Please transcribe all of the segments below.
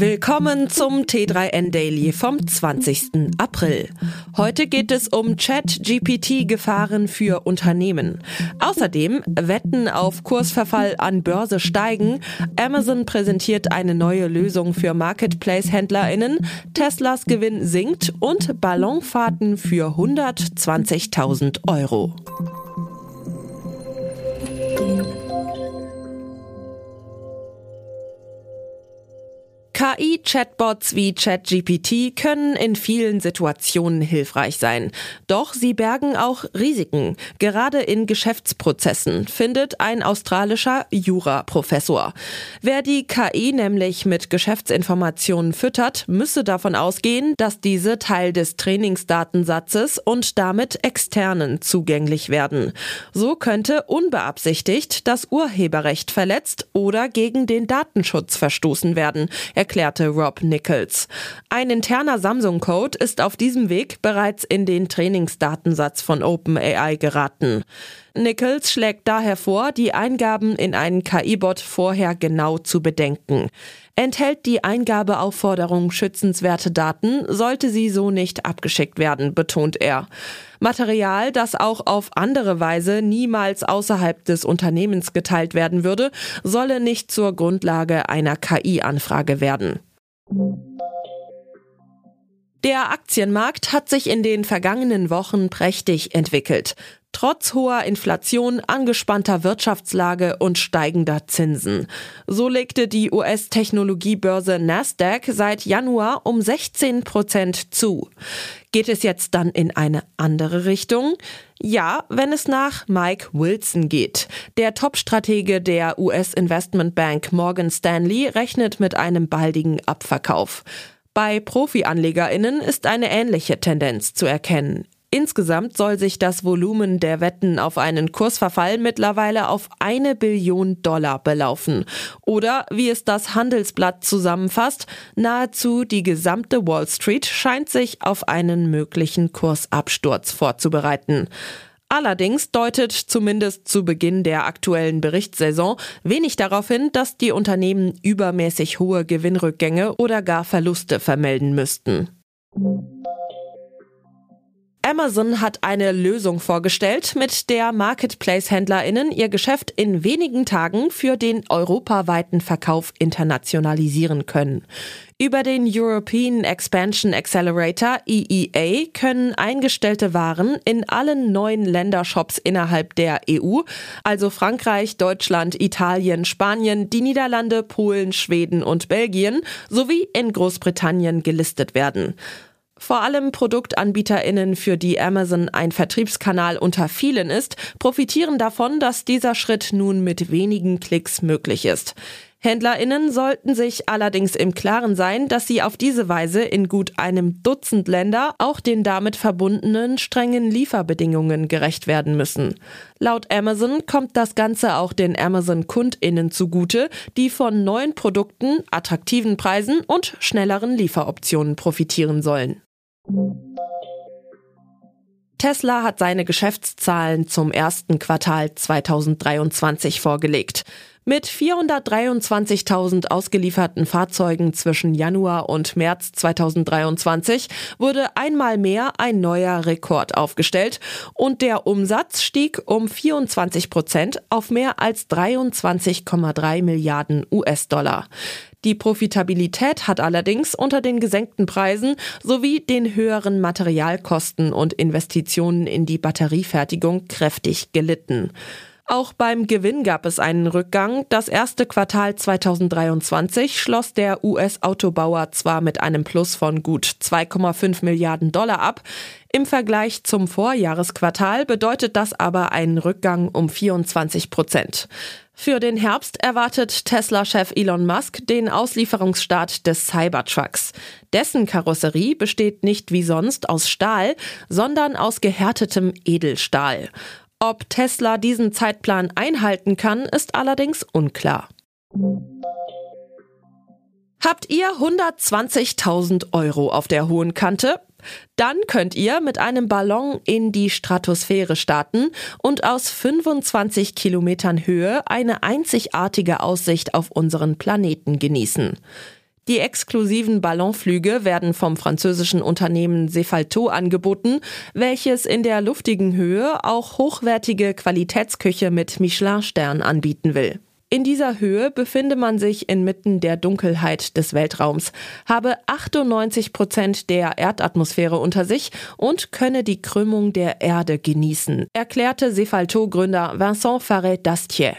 Willkommen zum T3N Daily vom 20. April. Heute geht es um Chat-GPT-Gefahren für Unternehmen. Außerdem Wetten auf Kursverfall an Börse steigen, Amazon präsentiert eine neue Lösung für Marketplace-HändlerInnen, Teslas Gewinn sinkt und Ballonfahrten für 120.000 Euro. KI-Chatbots wie ChatGPT können in vielen Situationen hilfreich sein. Doch sie bergen auch Risiken, gerade in Geschäftsprozessen, findet ein australischer Jura-Professor. Wer die KI nämlich mit Geschäftsinformationen füttert, müsse davon ausgehen, dass diese Teil des Trainingsdatensatzes und damit externen zugänglich werden. So könnte unbeabsichtigt das Urheberrecht verletzt oder gegen den Datenschutz verstoßen werden, erklärte Rob Nichols. Ein interner Samsung-Code ist auf diesem Weg bereits in den Trainingsdatensatz von OpenAI geraten. Nichols schlägt daher vor, die Eingaben in einen KI-Bot vorher genau zu bedenken. Enthält die Eingabeaufforderung schützenswerte Daten, sollte sie so nicht abgeschickt werden, betont er. Material, das auch auf andere Weise niemals außerhalb des Unternehmens geteilt werden würde, solle nicht zur Grundlage einer KI-Anfrage werden. Der Aktienmarkt hat sich in den vergangenen Wochen prächtig entwickelt. Trotz hoher Inflation, angespannter Wirtschaftslage und steigender Zinsen. So legte die US-Technologiebörse Nasdaq seit Januar um 16 Prozent zu. Geht es jetzt dann in eine andere Richtung? Ja, wenn es nach Mike Wilson geht. Der Top-Stratege der US-Investmentbank Morgan Stanley rechnet mit einem baldigen Abverkauf. Bei Profi-AnlegerInnen ist eine ähnliche Tendenz zu erkennen. Insgesamt soll sich das Volumen der Wetten auf einen Kursverfall mittlerweile auf eine Billion Dollar belaufen. Oder wie es das Handelsblatt zusammenfasst, nahezu die gesamte Wall Street scheint sich auf einen möglichen Kursabsturz vorzubereiten. Allerdings deutet zumindest zu Beginn der aktuellen Berichtssaison wenig darauf hin, dass die Unternehmen übermäßig hohe Gewinnrückgänge oder gar Verluste vermelden müssten. Amazon hat eine Lösung vorgestellt, mit der Marketplace-HändlerInnen ihr Geschäft in wenigen Tagen für den europaweiten Verkauf internationalisieren können. Über den European Expansion Accelerator EEA können eingestellte Waren in allen neuen Ländershops innerhalb der EU, also Frankreich, Deutschland, Italien, Spanien, die Niederlande, Polen, Schweden und Belgien sowie in Großbritannien gelistet werden. Vor allem ProduktanbieterInnen, für die Amazon ein Vertriebskanal unter vielen ist, profitieren davon, dass dieser Schritt nun mit wenigen Klicks möglich ist. HändlerInnen sollten sich allerdings im Klaren sein, dass sie auf diese Weise in gut einem Dutzend Länder auch den damit verbundenen strengen Lieferbedingungen gerecht werden müssen. Laut Amazon kommt das Ganze auch den Amazon-KundInnen zugute, die von neuen Produkten, attraktiven Preisen und schnelleren Lieferoptionen profitieren sollen. Tesla hat seine Geschäftszahlen zum ersten Quartal 2023 vorgelegt. Mit 423.000 ausgelieferten Fahrzeugen zwischen Januar und März 2023 wurde einmal mehr ein neuer Rekord aufgestellt und der Umsatz stieg um 24 Prozent auf mehr als 23,3 Milliarden US-Dollar. Die Profitabilität hat allerdings unter den gesenkten Preisen sowie den höheren Materialkosten und Investitionen in die Batteriefertigung kräftig gelitten. Auch beim Gewinn gab es einen Rückgang. Das erste Quartal 2023 schloss der US-Autobauer zwar mit einem Plus von gut 2,5 Milliarden Dollar ab. Im Vergleich zum Vorjahresquartal bedeutet das aber einen Rückgang um 24 Prozent. Für den Herbst erwartet Tesla-Chef Elon Musk den Auslieferungsstart des Cybertrucks. Dessen Karosserie besteht nicht wie sonst aus Stahl, sondern aus gehärtetem Edelstahl. Ob Tesla diesen Zeitplan einhalten kann, ist allerdings unklar. Habt ihr 120.000 Euro auf der hohen Kante? Dann könnt ihr mit einem Ballon in die Stratosphäre starten und aus 25 Kilometern Höhe eine einzigartige Aussicht auf unseren Planeten genießen. Die exklusiven Ballonflüge werden vom französischen Unternehmen Cefalto angeboten, welches in der luftigen Höhe auch hochwertige Qualitätsküche mit Michelin-Stern anbieten will. In dieser Höhe befinde man sich inmitten der Dunkelheit des Weltraums, habe 98 Prozent der Erdatmosphäre unter sich und könne die Krümmung der Erde genießen, erklärte Cefalto-Gründer Vincent Farret-Dastier.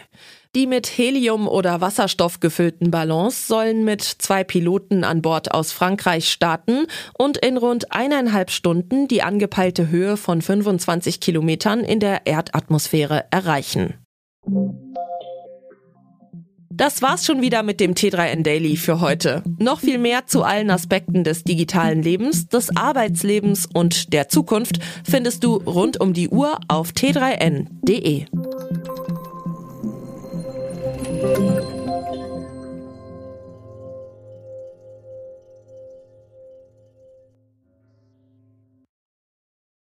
Die mit Helium oder Wasserstoff gefüllten Ballons sollen mit zwei Piloten an Bord aus Frankreich starten und in rund eineinhalb Stunden die angepeilte Höhe von 25 Kilometern in der Erdatmosphäre erreichen. Das war's schon wieder mit dem T3N Daily für heute. Noch viel mehr zu allen Aspekten des digitalen Lebens, des Arbeitslebens und der Zukunft findest du rund um die Uhr auf t3n.de. Thank you.